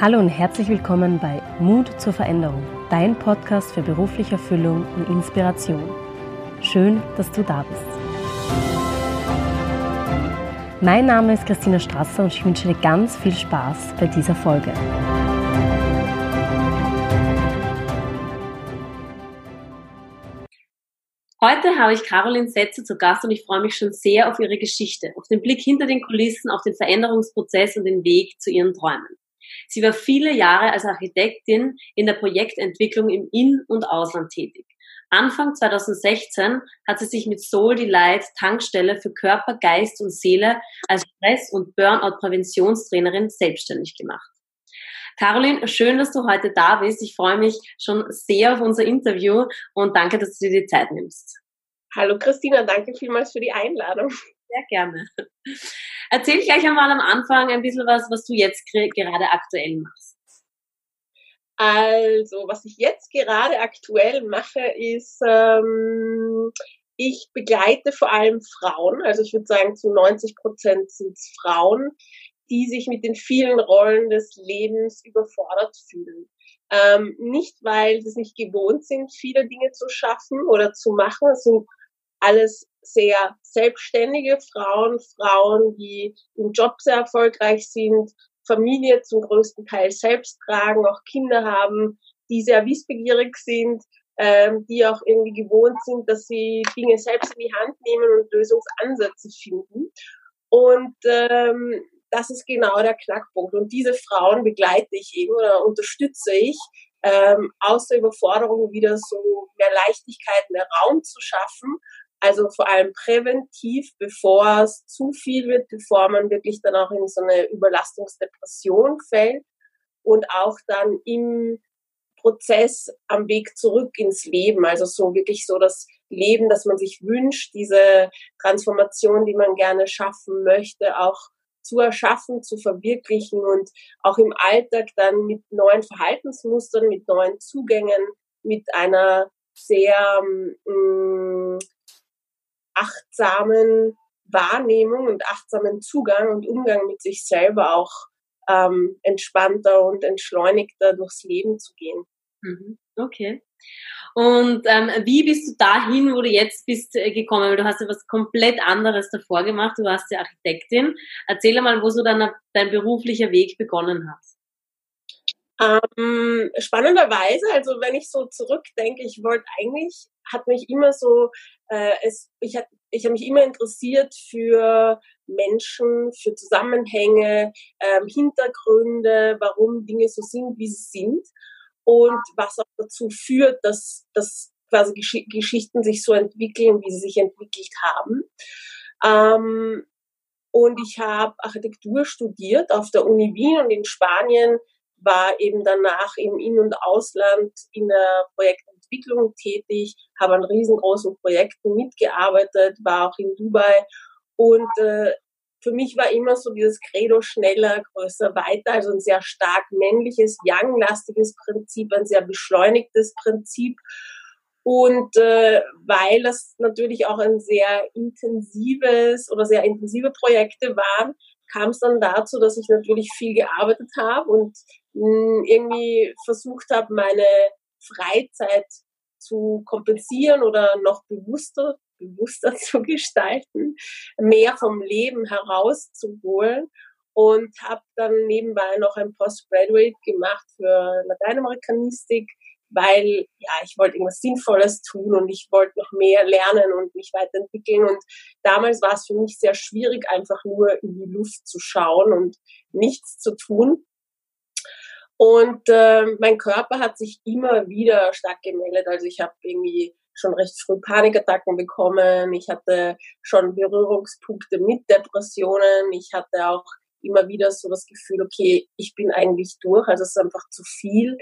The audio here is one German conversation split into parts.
Hallo und herzlich willkommen bei Mut zur Veränderung, dein Podcast für berufliche Erfüllung und Inspiration. Schön, dass du da bist. Mein Name ist Christina Strasser und ich wünsche dir ganz viel Spaß bei dieser Folge. Heute habe ich Caroline Setze zu Gast und ich freue mich schon sehr auf ihre Geschichte, auf den Blick hinter den Kulissen, auf den Veränderungsprozess und den Weg zu ihren Träumen. Sie war viele Jahre als Architektin in der Projektentwicklung im In- und Ausland tätig. Anfang 2016 hat sie sich mit Soul Delight Tankstelle für Körper, Geist und Seele als Stress- und Burnout-Präventionstrainerin selbstständig gemacht. Caroline, schön, dass du heute da bist. Ich freue mich schon sehr auf unser Interview und danke, dass du dir die Zeit nimmst. Hallo Christina, danke vielmals für die Einladung. Sehr gerne. Erzähl gleich einmal am Anfang ein bisschen was, was du jetzt gerade aktuell machst. Also, was ich jetzt gerade aktuell mache, ist, ähm, ich begleite vor allem Frauen, also ich würde sagen zu 90 Prozent sind es Frauen, die sich mit den vielen Rollen des Lebens überfordert fühlen. Ähm, nicht, weil sie es nicht gewohnt sind, viele Dinge zu schaffen oder zu machen. Es sind alles sehr selbstständige Frauen, Frauen, die im Job sehr erfolgreich sind, Familie zum größten Teil selbst tragen, auch Kinder haben, die sehr wissbegierig sind, ähm, die auch irgendwie gewohnt sind, dass sie Dinge selbst in die Hand nehmen und Lösungsansätze finden. Und ähm, das ist genau der Knackpunkt. Und diese Frauen begleite ich eben oder unterstütze ich, ähm, aus der Überforderung wieder so mehr Leichtigkeit, mehr Raum zu schaffen. Also vor allem präventiv, bevor es zu viel wird, bevor man wirklich dann auch in so eine Überlastungsdepression fällt und auch dann im Prozess am Weg zurück ins Leben, also so wirklich so das Leben, das man sich wünscht, diese Transformation, die man gerne schaffen möchte, auch zu erschaffen, zu verwirklichen und auch im Alltag dann mit neuen Verhaltensmustern, mit neuen Zugängen, mit einer sehr ähm, achtsamen Wahrnehmung und achtsamen Zugang und Umgang mit sich selber auch ähm, entspannter und entschleunigter durchs Leben zu gehen. Mhm. Okay. Und ähm, wie bist du dahin, wo du jetzt bist, äh, gekommen? Weil du hast ja was komplett anderes davor gemacht. Du warst ja Architektin. Erzähl mal, wo so dein, dein beruflicher Weg begonnen hat. Ähm, spannenderweise, also wenn ich so zurückdenke, ich wollte eigentlich, hat mich immer so, äh, es, ich, hat, ich habe mich immer interessiert für Menschen, für Zusammenhänge, ähm, Hintergründe, warum Dinge so sind, wie sie sind und was auch dazu führt, dass, dass quasi Gesch Geschichten sich so entwickeln, wie sie sich entwickelt haben. Ähm, und ich habe Architektur studiert auf der Uni Wien und in Spanien war eben danach im In- und Ausland in der Projektentwicklung tätig, habe an riesengroßen Projekten mitgearbeitet, war auch in Dubai und äh, für mich war immer so dieses Credo schneller, größer, weiter, also ein sehr stark männliches, young-lastiges Prinzip, ein sehr beschleunigtes Prinzip. Und äh, weil das natürlich auch ein sehr intensives oder sehr intensive Projekte waren, kam es dann dazu, dass ich natürlich viel gearbeitet habe und mh, hm, irgendwie versucht habe, meine Freizeit zu kompensieren oder noch bewusster bewusster zu gestalten, mehr vom Leben herauszuholen und habe dann nebenbei noch ein Postgraduate gemacht für Lateinamerikanistik, weil ja, ich wollte irgendwas Sinnvolles tun und ich wollte noch mehr lernen und mich weiterentwickeln. Und damals war es für mich sehr schwierig, einfach nur in die Luft zu schauen und nichts zu tun. Und äh, mein Körper hat sich immer wieder stark gemeldet. Also ich habe irgendwie schon recht früh Panikattacken bekommen. Ich hatte schon Berührungspunkte mit Depressionen. Ich hatte auch immer wieder so das Gefühl, okay, ich bin eigentlich durch, also es ist einfach zu viel.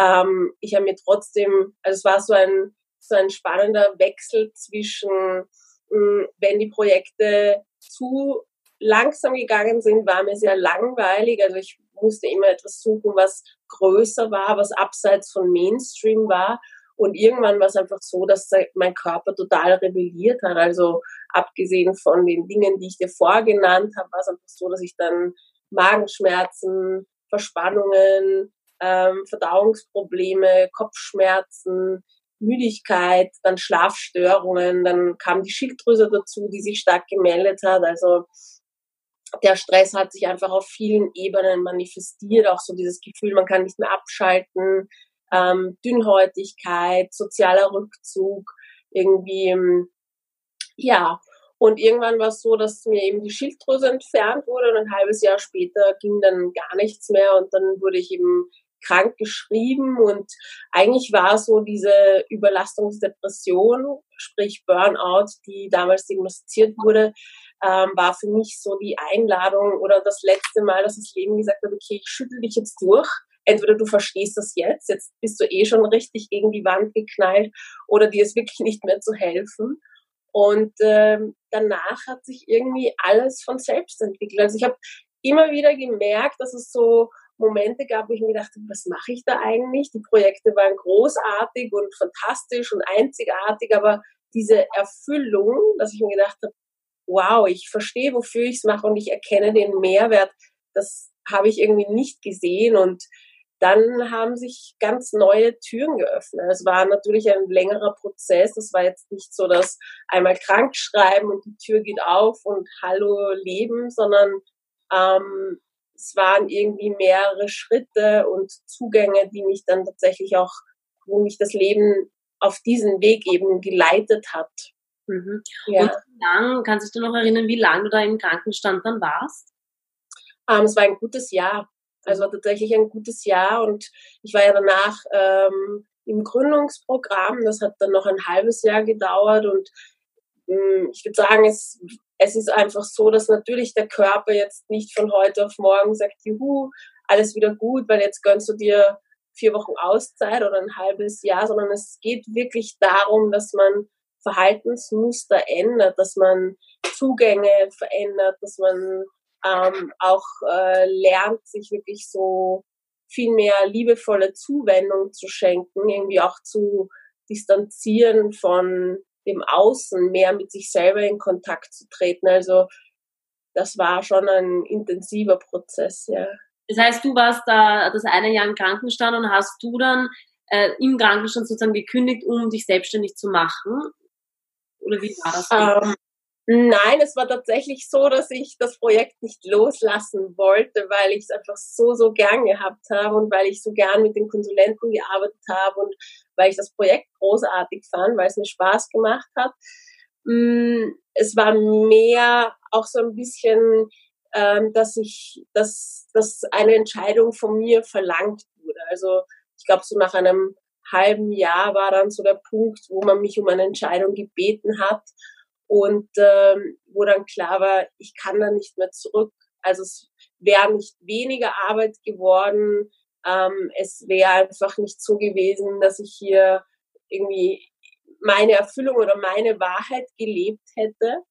Ähm, ich habe mir trotzdem, also es war so ein, so ein spannender Wechsel zwischen, mh, hm, wenn die Projekte zu langsam gegangen sind, war mir sehr langweilig. Also ich musste immer etwas suchen, was größer war, was abseits von Mainstream war. Und irgendwann war es einfach so, dass mein Körper total rebelliert hat. Also abgesehen von den Dingen, die ich dir vorgenannt habe, war es einfach so, dass ich dann Magenschmerzen, Verspannungen, ähm, Verdauungsprobleme, Kopfschmerzen, Müdigkeit, dann Schlafstörungen, dann kam die Schilddrüse dazu, die sich stark gemeldet hat. Also der Stress hat sich einfach auf vielen Ebenen manifestiert, auch so dieses Gefühl, man kann nicht mehr abschalten, ähm, Dünnhäutigkeit, sozialer Rückzug, irgendwie, ähm, ja. Und irgendwann war es so, dass mir eben die Schilddrüse entfernt wurde und ein halbes Jahr später ging dann gar nichts mehr und dann wurde ich eben krank geschrieben und eigentlich war so diese Überlastungsdepression, sprich Burnout, die damals diagnostiziert wurde, ähm, war für mich so die Einladung oder das letzte Mal, dass das Leben gesagt hat, okay, ich schüttel dich jetzt durch. Entweder du verstehst das jetzt, jetzt bist du eh schon richtig gegen die Wand geknallt, oder dir ist wirklich nicht mehr zu helfen. Und ähm, danach hat sich irgendwie alles von selbst entwickelt. Also ich habe immer wieder gemerkt, dass es so Momente gab, wo ich mir dachte, was mache ich da eigentlich? Die Projekte waren großartig und fantastisch und einzigartig, aber diese Erfüllung, dass ich mir gedacht habe, wow, ich verstehe, wofür ich es mache und ich erkenne den Mehrwert, das habe ich irgendwie nicht gesehen und dann haben sich ganz neue Türen geöffnet. Es war natürlich ein längerer Prozess. Es war jetzt nicht so, dass einmal krank schreiben und die Tür geht auf und Hallo Leben, sondern ähm, es waren irgendwie mehrere Schritte und Zugänge, die mich dann tatsächlich auch, wo mich das Leben auf diesen Weg eben geleitet hat. Mhm. Ja. Und wie lang, kannst du dich noch erinnern, wie lange du da im Krankenstand dann warst? Ähm, es war ein gutes Jahr. Also war tatsächlich ein gutes Jahr und ich war ja danach ähm, im Gründungsprogramm. Das hat dann noch ein halbes Jahr gedauert und ähm, ich würde sagen, es, es ist einfach so, dass natürlich der Körper jetzt nicht von heute auf morgen sagt, juhu, alles wieder gut, weil jetzt gönnst du dir vier Wochen Auszeit oder ein halbes Jahr, sondern es geht wirklich darum, dass man Verhaltensmuster ändert, dass man Zugänge verändert, dass man ähm, auch äh, lernt, sich wirklich so viel mehr liebevolle Zuwendung zu schenken, irgendwie auch zu distanzieren von dem Außen, mehr mit sich selber in Kontakt zu treten. Also das war schon ein intensiver Prozess, ja. Das heißt, du warst da das eine Jahr im Krankenstand und hast du dann äh, im Krankenstand sozusagen gekündigt, um dich selbstständig zu machen? Oder wie war das? Ähm, nein, es war tatsächlich so, dass ich das Projekt nicht loslassen wollte, weil ich es einfach so, so gern gehabt habe und weil ich so gern mit den Konsulenten gearbeitet habe und weil ich das Projekt großartig fand, weil es mir Spaß gemacht hat. Mm, es war mehr auch so ein bisschen, ähm, dass ich, dass, dass eine Entscheidung von mir verlangt wurde. Also ich glaube, so nach einem halben Jahr war dann so der Punkt, wo man mich um eine Entscheidung gebeten hat und ähm, wo dann klar war, ich kann da nicht mehr zurück. Also es wäre nicht weniger Arbeit geworden, ähm, es wäre einfach nicht so gewesen, dass ich hier irgendwie meine Erfüllung oder meine Wahrheit gelebt hätte.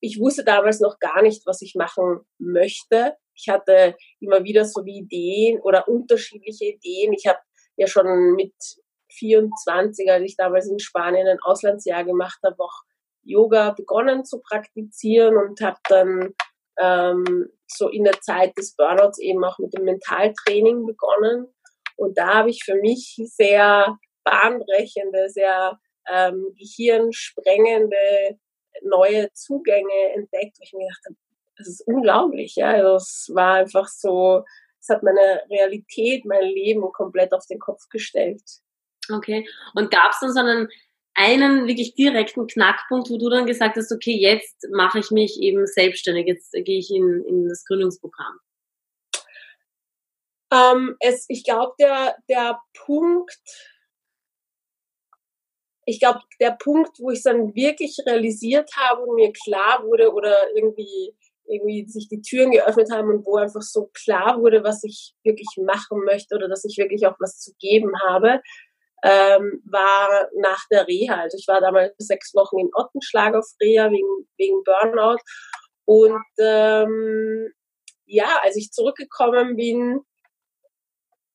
Ich wusste damals noch gar nicht, was ich machen möchte. Ich hatte immer wieder so die Ideen oder unterschiedliche Ideen. Ich habe ja schon mit 24, als ich damals in Spanien ein Auslandsjahr gemacht habe, auch Yoga begonnen zu praktizieren und habe dann ähm, so in der Zeit des Burnouts eben auch mit dem Mentaltraining begonnen. Und da habe ich für mich sehr bahnbrechende, sehr ähm, gehirnsprengende neue Zugänge entdeckt, wo ich mir gedacht habe, das ist unglaublich. Ja? Also es war einfach so, es hat meine Realität, mein Leben komplett auf den Kopf gestellt. Okay. Und gab es dann so einen, einen wirklich direkten Knackpunkt, wo du dann gesagt hast, okay, jetzt mache ich mich eben selbstständig, jetzt gehe ich in, in das Gründungsprogramm? Ähm, es, ich glaube, der, der Punkt, ich glaube, der Punkt, wo ich es dann wirklich realisiert habe und mir klar wurde oder irgendwie irgendwie sich die Türen geöffnet haben und wo einfach so klar wurde, was ich wirklich machen möchte oder dass ich wirklich auch was zu geben habe, ähm, war nach der Reha. Also ich war damals sechs Wochen in Ottenschlag auf Reha wegen, wegen Burnout. Und ähm, ja, als ich zurückgekommen bin,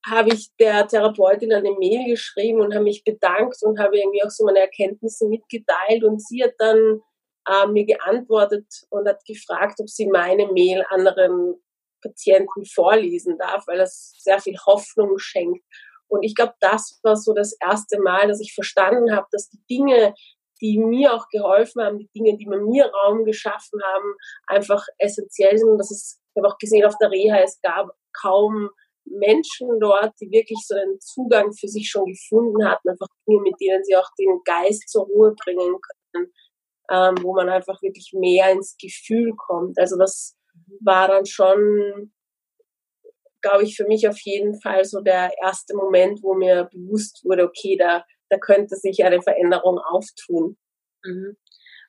habe ich der Therapeutin eine Mail geschrieben und habe mich bedankt und habe irgendwie auch so meine Erkenntnisse mitgeteilt. Und sie hat dann äh, mir geantwortet und hat gefragt, ob sie meine Mail anderen Patienten vorlesen darf, weil das sehr viel Hoffnung schenkt. Und ich glaube, das war so das erste Mal, dass ich verstanden habe, dass die Dinge, die mir auch geholfen haben, die Dinge, die mir Raum geschaffen haben, einfach essentiell sind. Und das ist, ich habe auch gesehen auf der Reha, es gab kaum Menschen dort, die wirklich so einen Zugang für sich schon gefunden hatten, einfach Dinge, mit denen sie auch den Geist zur Ruhe bringen können, ähm, wo man einfach wirklich mehr ins Gefühl kommt. Also das war dann schon, glaube ich, für mich auf jeden Fall so der erste Moment, wo mir bewusst wurde, okay, da, da könnte sich eine Veränderung auftun. Mhm.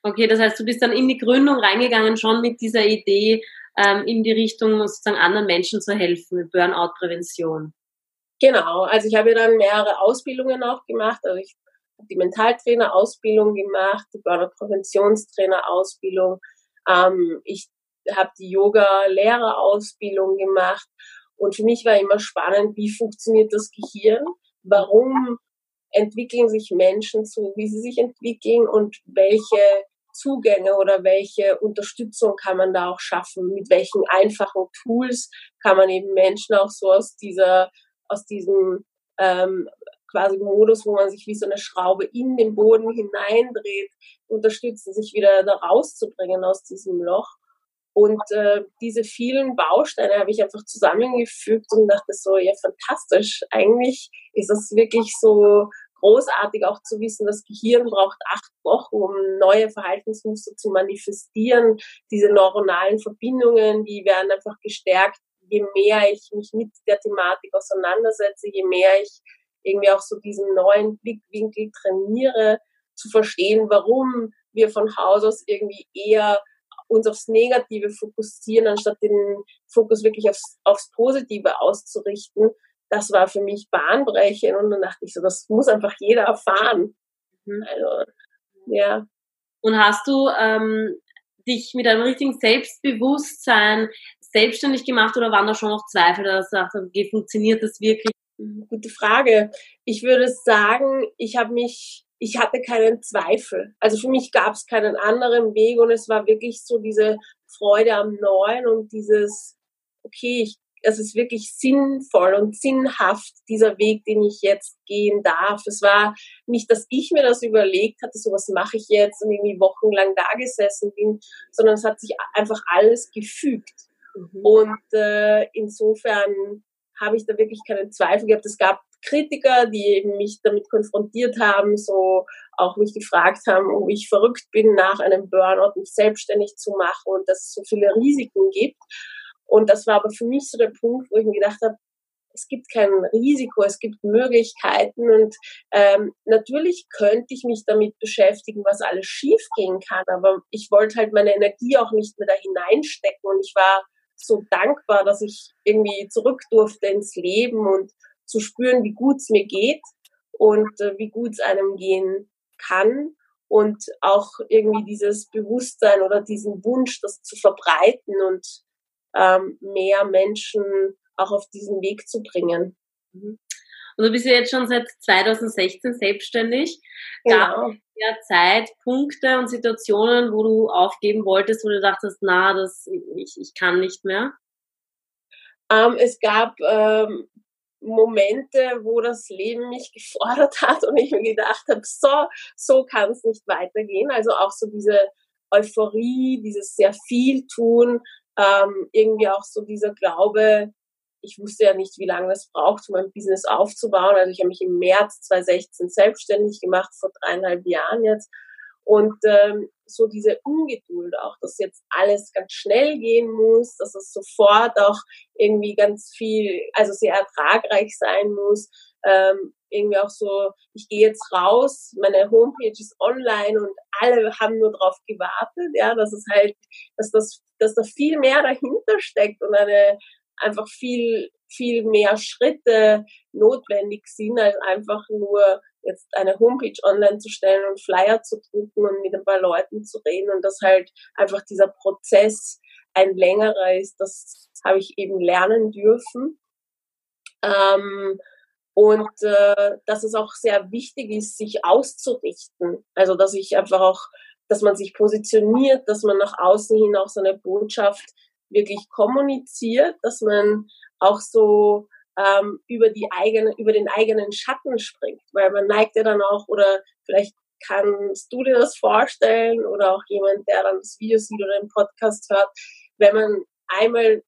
Okay, das heißt, du bist dann in die Gründung reingegangen, schon mit dieser Idee, ähm, in die Richtung sozusagen anderen Menschen zu helfen, mit Burnout-Prävention. Genau, also ich habe dann mehrere Ausbildungen auch gemacht. Also ich die Mentaltrainer-Ausbildung gemacht, die Burnout-Präventionstrainer-Ausbildung. Ähm, ich habe die Yoga-Lehrerausbildung gemacht. Und für mich war immer spannend, wie funktioniert das Gehirn? Warum entwickeln sich Menschen so, wie sie sich entwickeln und welche Zugänge oder welche Unterstützung kann man da auch schaffen? Mit welchen einfachen Tools kann man eben Menschen auch so aus dieser, aus diesem ähm, quasi Modus, wo man sich wie so eine Schraube in den Boden hineindreht, unterstützen, sich wieder da rauszubringen aus diesem Loch. Und äh, diese vielen Bausteine habe ich einfach zusammengefügt und dachte so, ja, fantastisch. Eigentlich ist das wirklich so großartig auch zu wissen, das Gehirn braucht acht Wochen, um neue Verhaltensmuster zu manifestieren. Diese neuronalen Verbindungen, die werden einfach gestärkt, je mehr ich mich mit der Thematik auseinandersetze, je mehr ich irgendwie auch so diesen neuen Blickwinkel trainiere, zu verstehen, warum wir von Haus aus irgendwie eher uns aufs Negative fokussieren, anstatt den Fokus wirklich aufs, aufs Positive auszurichten das war für mich bahnbrechend und dann dachte ich so, das muss einfach jeder erfahren. Mhm. Also, ja. Und hast du ähm, dich mit einem richtigen Selbstbewusstsein selbstständig gemacht oder waren da schon noch Zweifel, dass du sagst, okay, funktioniert das wirklich? Gute Frage. Ich würde sagen, ich habe mich, ich hatte keinen Zweifel. Also für mich gab es keinen anderen Weg und es war wirklich so diese Freude am Neuen und dieses, okay, ich es ist wirklich sinnvoll und sinnhaft, dieser Weg, den ich jetzt gehen darf. Es war nicht, dass ich mir das überlegt hatte, so was mache ich jetzt und irgendwie wochenlang da gesessen bin, sondern es hat sich einfach alles gefügt. Mhm. Und äh, insofern habe ich da wirklich keinen Zweifel gehabt. Es gab Kritiker, die eben mich damit konfrontiert haben, so auch mich gefragt haben, ob ich verrückt bin, nach einem Burnout mich selbstständig zu machen und dass es so viele Risiken gibt. Und das war aber für mich so der Punkt, wo ich mir gedacht habe, es gibt kein Risiko, es gibt Möglichkeiten und ähm, natürlich könnte ich mich damit beschäftigen, was alles schiefgehen kann, aber ich wollte halt meine Energie auch nicht mehr da hineinstecken und ich war so dankbar, dass ich irgendwie zurück durfte ins Leben und zu spüren, wie gut es mir geht und äh, wie gut es einem gehen kann und auch irgendwie dieses Bewusstsein oder diesen Wunsch, das zu verbreiten und ähm, mehr Menschen auch auf diesen Weg zu bringen. Mhm. Und du bist ja jetzt schon seit 2016 selbstständig. Gab genau. es ja Zeitpunkte und Situationen, wo du aufgeben wolltest, wo du dachtest, na, das, ich, ich kann nicht mehr? Ähm, es gab ähm, Momente, wo das Leben mich gefordert hat und ich mir gedacht habe, so, so kann es nicht weitergehen. Also auch so diese Euphorie, dieses sehr viel tun, ähm, irgendwie auch so dieser Glaube, ich wusste ja nicht, wie lange das braucht, um ein Business aufzubauen. Also ich habe mich im März 2016 selbstständig gemacht, vor dreieinhalb Jahren jetzt. Und ähm, so diese Ungeduld auch, dass jetzt alles ganz schnell gehen muss, dass es sofort auch irgendwie ganz viel, also sehr ertragreich sein muss. Ähm, irgendwie auch so, ich gehe jetzt raus, meine Homepage ist online und alle haben nur darauf gewartet, ja, dass es halt, dass das, dass da viel mehr dahinter steckt und eine einfach viel, viel mehr Schritte notwendig sind, als einfach nur jetzt eine Homepage online zu stellen und Flyer zu drucken und mit ein paar Leuten zu reden und dass halt einfach dieser Prozess ein längerer ist, das habe ich eben lernen dürfen. Ähm, und äh, dass es auch sehr wichtig ist, sich auszurichten. Also dass ich einfach auch, dass man sich positioniert, dass man nach außen hin auch seine Botschaft wirklich kommuniziert, dass man auch so ähm, über die eigene, über den eigenen Schatten springt, weil man neigt ja dann auch oder vielleicht kannst du dir das vorstellen oder auch jemand, der dann das Video sieht oder den Podcast hört, wenn man einmal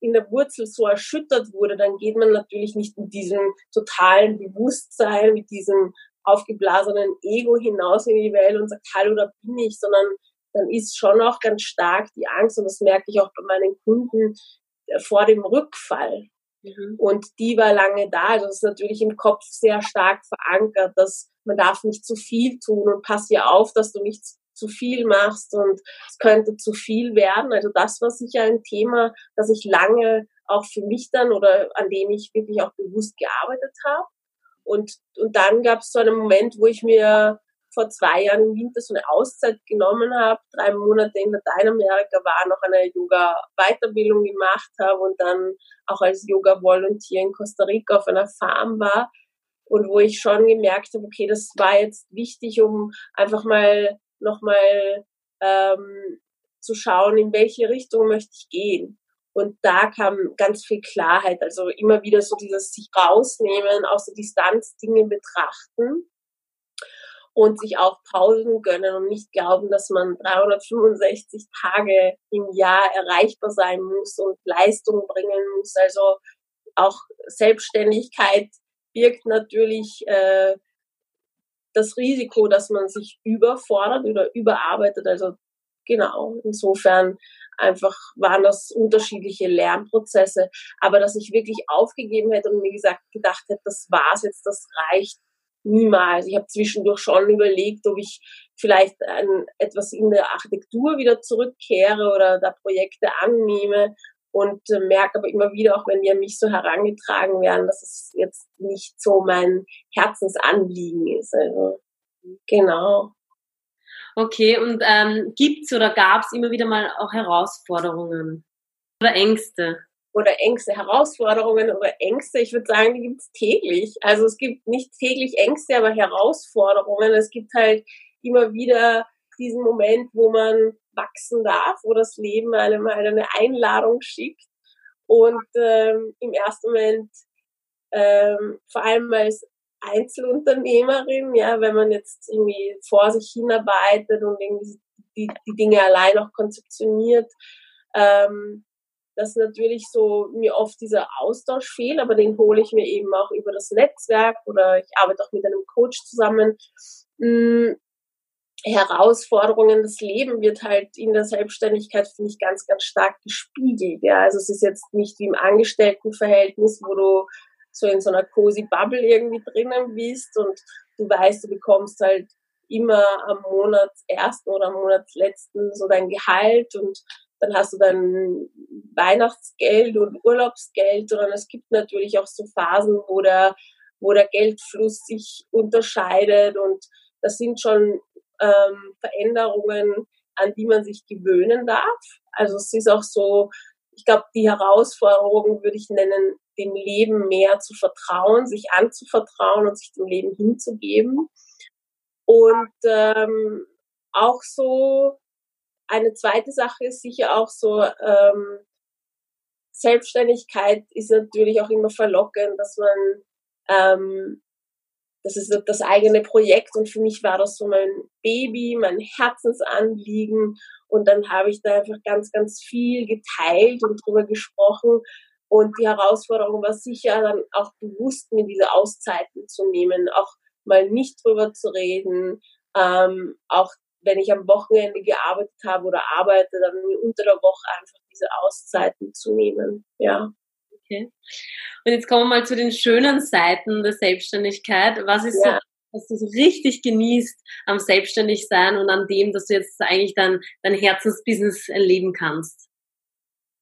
in der Wurzel so erschüttert wurde, dann geht man natürlich nicht mit diesem totalen Bewusstsein, mit diesem aufgeblasenen Ego hinaus in die Welt und sagt, hallo, da bin ich, sondern dann ist schon auch ganz stark die Angst, und das merke ich auch bei meinen Kunden, äh, vor dem Rückfall. Mhm. Und die war lange da. Also das ist natürlich im Kopf sehr stark verankert, dass man darf nicht zu viel tun und pass hier auf, dass du nicht zu viel machst und es könnte zu viel werden. Also das war sicher ein Thema, das ich lange auch für mich dann oder an dem ich wirklich auch bewusst gearbeitet habe. Und, und dann gab es so einen Moment, wo ich mir vor zwei Jahren im Winter so eine Auszeit genommen habe, drei Monate in Lateinamerika war, noch eine Yoga-Weiterbildung gemacht habe und dann auch als Yoga-Volunteer in Costa Rica auf einer Farm war und wo ich schon gemerkt habe, okay, das war jetzt wichtig, um einfach mal nochmal ähm, zu schauen, in welche Richtung möchte ich gehen. Und da kam ganz viel Klarheit, also immer wieder so dieses sich rausnehmen, aus der Distanz Dinge betrachten und sich auch Pausen gönnen und nicht glauben, dass man 365 Tage im Jahr erreichbar sein muss und Leistung bringen muss. Also auch Selbstständigkeit birgt natürlich äh, das Risiko, dass man sich überfordert oder überarbeitet. Also genau, insofern einfach waren das unterschiedliche Lernprozesse. Aber dass ich wirklich aufgegeben hätte und mir gesagt, gedacht hätte, das war's jetzt, das reicht niemals. Ich habe zwischendurch schon überlegt, ob ich vielleicht ein, etwas in der Architektur wieder zurückkehre oder da Projekte annehme und äh, merke aber immer wieder, auch wenn die an mich so herangetragen werden, dass es jetzt nicht so mein Herzensanliegen ist. Also genau. Okay, und ähm, gibt's oder gab's immer wieder mal auch Herausforderungen oder Ängste? Oder Ängste, Herausforderungen oder Ängste, ich würde sagen, die gibt's täglich. Also es gibt nicht täglich Ängste, aber Herausforderungen. Es gibt halt immer wieder diesen Moment, wo man wachsen darf, wo das Leben einem halt eine Einladung schickt. Und ähm, im ersten Moment, ähm, vor allem als Einzelunternehmerin, ja, wenn man jetzt irgendwie vor sich hinarbeitet und irgendwie die, die Dinge allein auch konzeptioniert, ähm, dass natürlich so mir oft dieser Austausch fehlt, aber den hole ich mir eben auch über das Netzwerk oder ich arbeite auch mit einem Coach zusammen, mh, mm, Herausforderungen des Lebens wird halt in der Selbstständigkeit, finde ich, ganz, ganz stark gespiegelt. Ja, also es ist jetzt nicht wie im Angestelltenverhältnis, wo du so in so einer cozy Bubble irgendwie drinnen bist und du weißt, du bekommst halt immer am Monatsersten oder am Monatsletzten so dein Gehalt und dann hast du dein Weihnachtsgeld und Urlaubsgeld, sondern es gibt natürlich auch so Phasen, wo der, wo der Geldfluss sich unterscheidet und das sind schon ähm, Veränderungen, an die man sich gewöhnen darf. Also es ist auch so, ich glaube, die Herausforderung würde ich nennen, dem Leben mehr zu vertrauen, sich anzuvertrauen und sich dem Leben hinzugeben. Und ähm, auch so eine zweite Sache ist sicher auch so, ähm, Selbstständigkeit ist natürlich auch immer verlockend, dass man ähm, das ist das eigene Projekt und für mich war das so mein Baby, mein Herzensanliegen und dann habe ich da einfach ganz, ganz viel geteilt und drüber gesprochen und die Herausforderung war sicher dann auch bewusst mir diese Auszeiten zu nehmen, auch mal nicht drüber zu reden, ähm, auch wenn ich am Wochenende gearbeitet habe oder arbeite, dann unter der Woche einfach diese Auszeiten zu nehmen, ja. Okay. Und jetzt kommen wir mal zu den schönen Seiten der Selbstständigkeit. Was ist ja. so, was du so richtig genießt am Selbstständigsein und an dem, dass du jetzt eigentlich dann dein Herzensbusiness erleben kannst?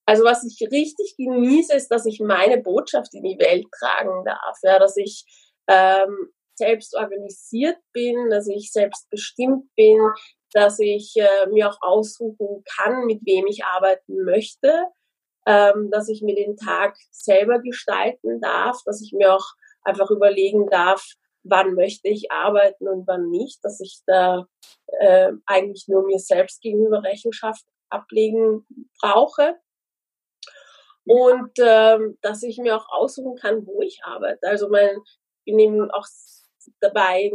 Also was ich richtig genieße, ist, dass ich meine Botschaft in die Welt tragen darf. Ja, dass ich ähm, selbst organisiert bin, dass ich selbst bestimmt bin, dass ich äh, mir auch aussuchen kann, mit wem ich arbeiten möchte ähm, dass ich mir den Tag selber gestalten darf, dass ich mir auch einfach überlegen darf, wann möchte ich arbeiten und wann nicht, dass ich da äh, eigentlich nur mir selbst gegenüber Rechenschaft ablegen brauche. Und ähm, dass ich mir auch aussuchen kann, wo ich arbeite. Also mein, ich bin auch dabei,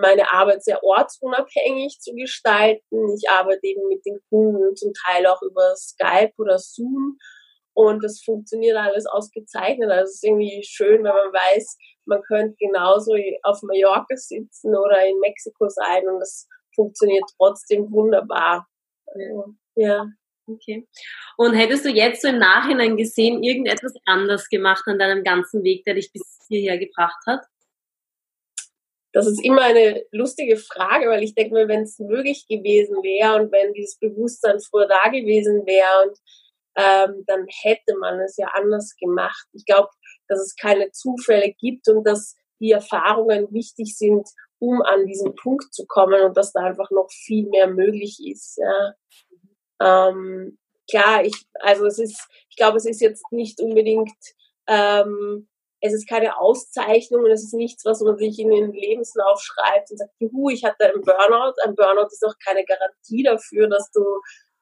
meine Arbeit sehr ortsunabhängig zu gestalten. Ich arbeite eben mit den Kunden zum Teil auch über Skype oder Zoom und das funktioniert alles ausgezeichnet. Also es ist irgendwie schön, wenn man weiß, man könnte genauso auf Mallorca sitzen oder in Mexiko sein und das funktioniert trotzdem wunderbar. Ja. Okay. Und hättest du jetzt so im Nachhinein gesehen, irgendetwas anders gemacht an deinem ganzen Weg, der dich bis hierher gebracht hat? Das ist immer eine lustige Frage, weil ich denke mir, wenn es möglich gewesen wäre und wenn dieses Bewusstsein früher da gewesen wäre und ähm, dann hätte man es ja anders gemacht. Ich glaube, dass es keine Zufälle gibt und dass die Erfahrungen wichtig sind, um an diesen Punkt zu kommen und dass da einfach noch viel mehr möglich ist. Ja. Ähm, klar, ich, also es ist, ich glaube, es ist jetzt nicht unbedingt ähm, es ist keine Auszeichnung und es ist nichts, was man sich in den Lebenslauf schreibt und sagt, juhu, ich hatte einen Burnout. Ein Burnout ist auch keine Garantie dafür, dass du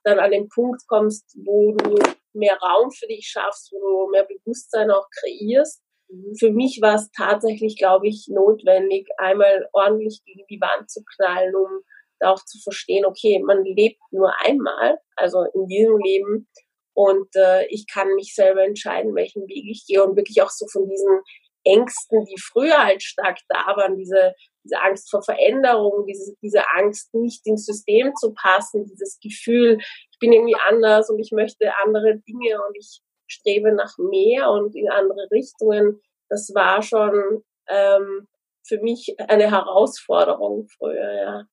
dann an den Punkt kommst, wo du mehr Raum für dich schaffst, wo du mehr Bewusstsein auch kreierst. Mhm. Für mich war es tatsächlich, glaube ich, notwendig, einmal ordentlich gegen die Wand zu knallen, um da auch zu verstehen, okay, man lebt nur einmal, also in diesem Leben und äh, ich kann mich selber entscheiden, welchen Weg ich gehe und wirklich auch so von diesen Ängsten, die früher halt stark da waren, diese, diese Angst vor Veränderung, diese, diese Angst, nicht ins System zu passen, dieses Gefühl, ich bin irgendwie anders und ich möchte andere Dinge und ich strebe nach mehr und in andere Richtungen. Das war schon ähm, für mich eine Herausforderung früher, ja.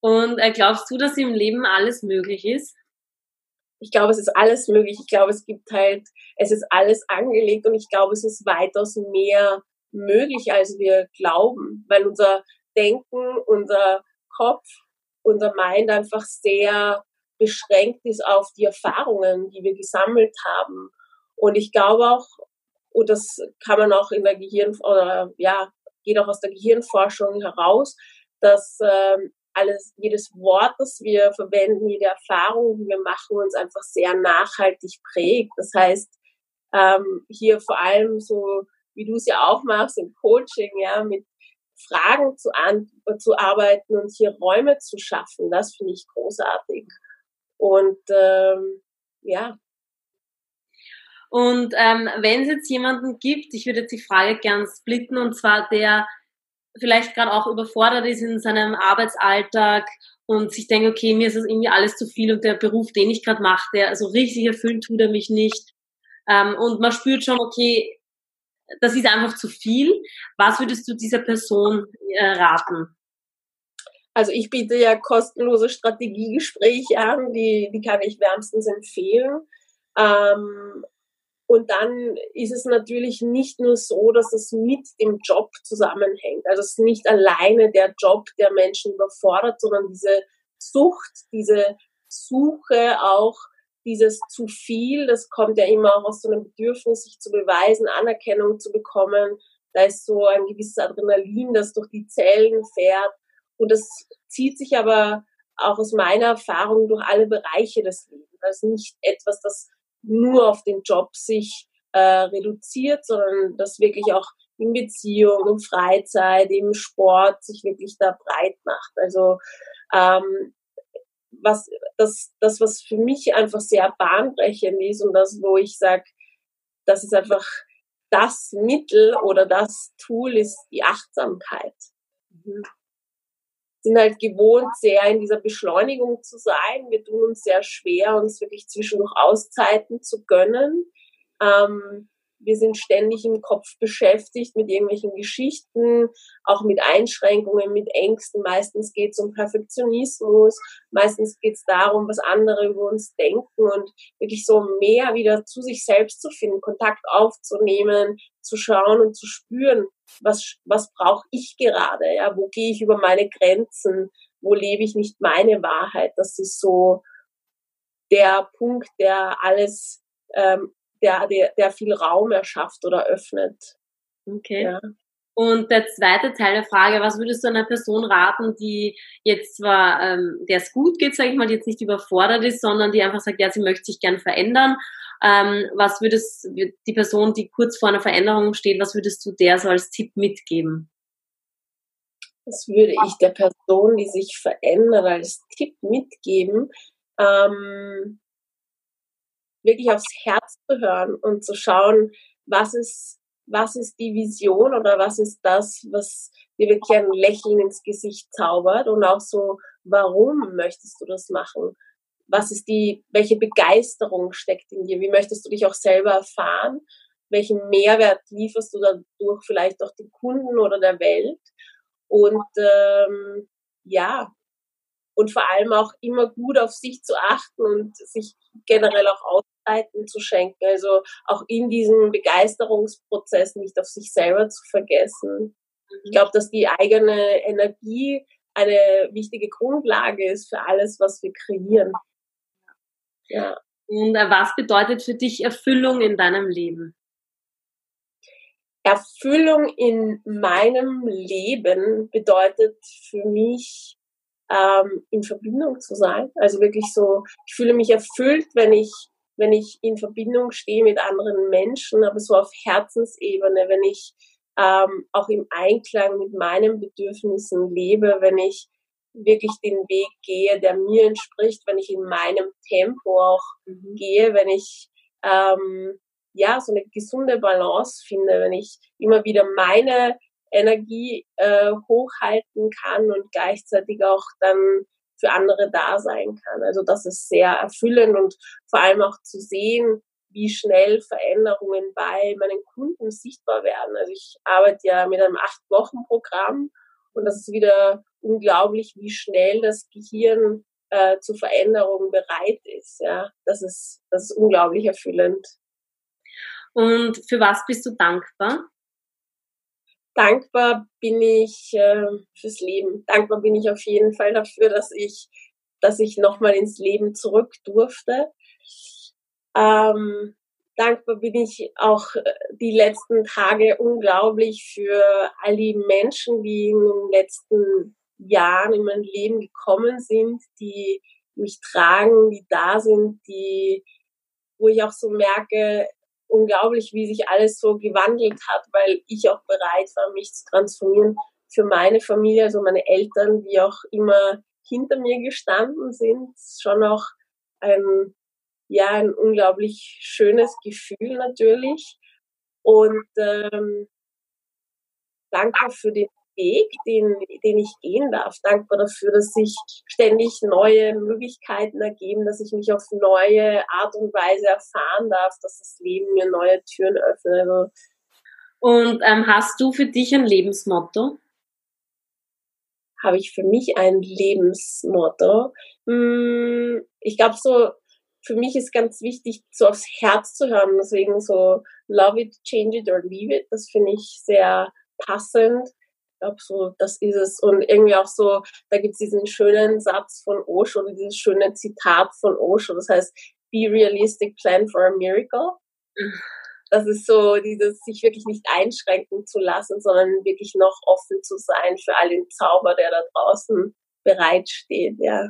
Und äh, glaubst du, dass im Leben alles möglich ist? Ich glaube, es ist alles möglich. Ich glaube, es gibt halt, es ist alles angelegt und ich glaube, es ist weitaus mehr möglich, als wir glauben, weil unser Denken, unser Kopf, unser Mind einfach sehr beschränkt ist auf die Erfahrungen, die wir gesammelt haben. Und ich glaube auch, und das kann man auch in der Gehirn, oder ja, geht auch aus der Gehirnforschung heraus, dass ähm, alles, jedes Wort, das wir verwenden, jede Erfahrung, die wir machen, uns einfach sehr nachhaltig prägt. Das heißt, ähm, hier vor allem so, wie du es ja auch machst im Coaching, ja, mit Fragen zu, an, zu arbeiten und hier Räume zu schaffen, das finde ich großartig. Und ähm, ja. Und ähm, wenn es jetzt jemanden gibt, ich würde jetzt die Frage gern splitten, und zwar der vielleicht gerade auch überfordert ist in seinem Arbeitsalltag und sich denkt, okay, mir ist das irgendwie alles zu viel und der Beruf, den ich gerade mache, der so richtig erfüllt tut er mich nicht. Ähm, und man spürt schon, okay, das ist einfach zu viel. Was würdest du dieser Person äh, raten? Also ich biete ja kostenlose Strategiegespräche an, die, die kann ich wärmstens empfehlen. Ähm, und dann ist es natürlich nicht nur so, dass es mit dem Job zusammenhängt. Also es ist nicht alleine der Job, der Menschen überfordert, sondern diese Sucht, diese Suche auch, dieses zu viel, das kommt ja immer auch aus so einem Bedürfnis, sich zu beweisen, Anerkennung zu bekommen. Da ist so ein gewisses Adrenalin, das durch die Zellen fährt. Und das zieht sich aber auch aus meiner Erfahrung durch alle Bereiche des Lebens. Also nicht etwas, das nur auf den Job sich äh, reduziert, sondern das wirklich auch in Beziehung, in Freizeit, im Sport sich wirklich da breit macht. Also ähm, was das, das, was für mich einfach sehr bahnbrechend ist und das, wo ich sage, das ist einfach das Mittel oder das Tool ist die Achtsamkeit. Mhm sind halt gewohnt, sehr in dieser Beschleunigung zu sein. Wir tun uns sehr schwer, uns wirklich zwischendurch Auszeiten zu gönnen. Ähm, wir sind ständig im Kopf beschäftigt mit irgendwelchen Geschichten, auch mit Einschränkungen, mit Ängsten. Meistens geht es um Perfektionismus, meistens geht es darum, was andere über uns denken und wirklich so mehr wieder zu sich selbst zu finden, Kontakt aufzunehmen, zu schauen und zu spüren, was, was brauche ich gerade, ja, wo gehe ich über meine Grenzen, wo lebe ich nicht meine Wahrheit. Das ist so der Punkt, der alles ähm, der, der, der viel Raum erschafft oder öffnet. Okay. Ja. Und der zweite Teil der Frage, was würdest du einer Person raten, die jetzt zwar, ähm, der es gut geht, sage ich mal, die jetzt nicht überfordert ist, sondern die einfach sagt, ja, sie möchte sich gern verändern. Ähm, was würdest die Person, die kurz vor einer Veränderung steht, was würdest du der so als Tipp mitgeben? Das würde ich der Person, die sich verändert, als Tipp mitgeben, ähm, wirklich aufs Herz zu hören und zu schauen, was ist was ist die Vision oder was ist das, was dir wirklich ein Lächeln ins Gesicht zaubert und auch so, warum möchtest du das machen? Was ist die, welche Begeisterung steckt in dir? Wie möchtest du dich auch selber erfahren? Welchen Mehrwert lieferst du dadurch vielleicht auch den Kunden oder der Welt? Und ähm, ja, und vor allem auch immer gut auf sich zu achten und sich generell auch Auszeiten zu schenken. Also auch in diesem Begeisterungsprozess nicht auf sich selber zu vergessen. Ich mhm. glaube, dass die eigene Energie eine wichtige Grundlage ist für alles, was wir kreieren. Ja. Und äh, was bedeutet für dich Erfüllung in deinem Leben? Erfüllung in meinem Leben bedeutet für mich ähm, in Verbindung zu sein. Also wirklich so, ich fühle mich erfüllt, wenn ich, wenn ich in Verbindung stehe mit anderen Menschen, aber so auf Herzensebene, wenn ich ähm, auch im Einklang mit meinen Bedürfnissen lebe, wenn ich wirklich den Weg gehe, der mir entspricht, wenn ich in meinem Tempo auch mhm. gehe, wenn ich ähm, ja so eine gesunde Balance finde, wenn ich immer wieder meine Energie äh, hochhalten kann und gleichzeitig auch dann für andere da sein kann. Also das ist sehr erfüllend und vor allem auch zu sehen, wie schnell Veränderungen bei meinen Kunden sichtbar werden. Also ich arbeite ja mit einem acht Wochen Programm und das ist wieder unglaublich, wie schnell das Gehirn äh, zu Veränderungen bereit ist. Ja, das ist das ist unglaublich erfüllend. Und für was bist du dankbar? Dankbar bin ich äh, fürs Leben. Dankbar bin ich auf jeden Fall dafür, dass ich, dass ich nochmal ins Leben zurück durfte. Ähm, dankbar bin ich auch äh, die letzten Tage unglaublich für all die Menschen, die in den letzten Jahren in mein Leben gekommen sind, die mich tragen, die da sind, die, wo ich auch so merke, unglaublich, wie sich alles so gewandelt hat, weil ich auch bereit war, mich zu transformieren für meine Familie, also meine Eltern, die auch immer hinter mir gestanden sind. Schon auch ein, ja, ein unglaublich schönes Gefühl natürlich. Und ähm, danke für den Weg, den, den ich gehen darf. Dankbar dafür, dass sich ständig neue Möglichkeiten ergeben, dass ich mich auf neue Art und Weise erfahren darf, dass das Leben mir neue Türen öffnet. Und ähm, hast du für dich ein Lebensmotto? Habe ich für mich ein Lebensmotto? Hm, ich glaube so, für mich ist ganz wichtig, so aufs Herz zu hören. Deswegen so love it, change it or leave it. Das finde ich sehr passend glaube, so, das ist es. Und irgendwie auch so, da gibt es diesen schönen Satz von Osho dieses schöne Zitat von Osho, das heißt, be realistic, plan for a miracle. Das ist so, dieses sich wirklich nicht einschränken zu lassen, sondern wirklich noch offen zu sein für all den Zauber, der da draußen bereitsteht, ja.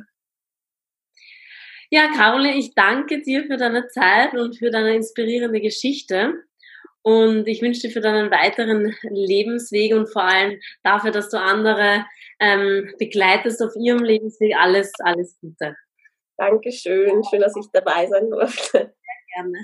Ja, Caroline, ich danke dir für deine Zeit und für deine inspirierende Geschichte. Und ich wünsche dir für deinen weiteren Lebensweg und vor allem dafür, dass du andere ähm, begleitest auf ihrem Lebensweg, alles, alles Gute. Dankeschön. Schön, dass ich dabei sein durfte. Sehr gerne.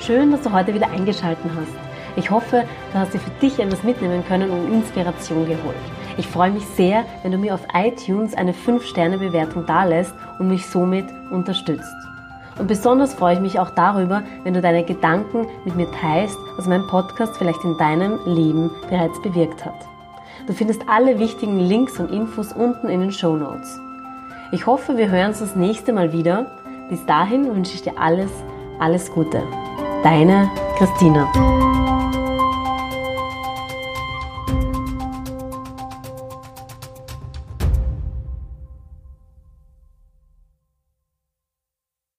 Schön, dass du heute wieder eingeschaltet hast. Ich hoffe, du hast dir für dich etwas mitnehmen können und Inspiration geholt. Ich freue mich sehr, wenn du mir auf iTunes eine 5-Sterne-Bewertung dalässt und mich somit unterstützt. Und besonders freue ich mich auch darüber, wenn du deine Gedanken mit mir teilst, was mein Podcast vielleicht in deinem Leben bereits bewirkt hat. Du findest alle wichtigen Links und Infos unten in den Show Notes. Ich hoffe, wir hören uns das nächste Mal wieder. Bis dahin wünsche ich dir alles, alles Gute. Deine Christina.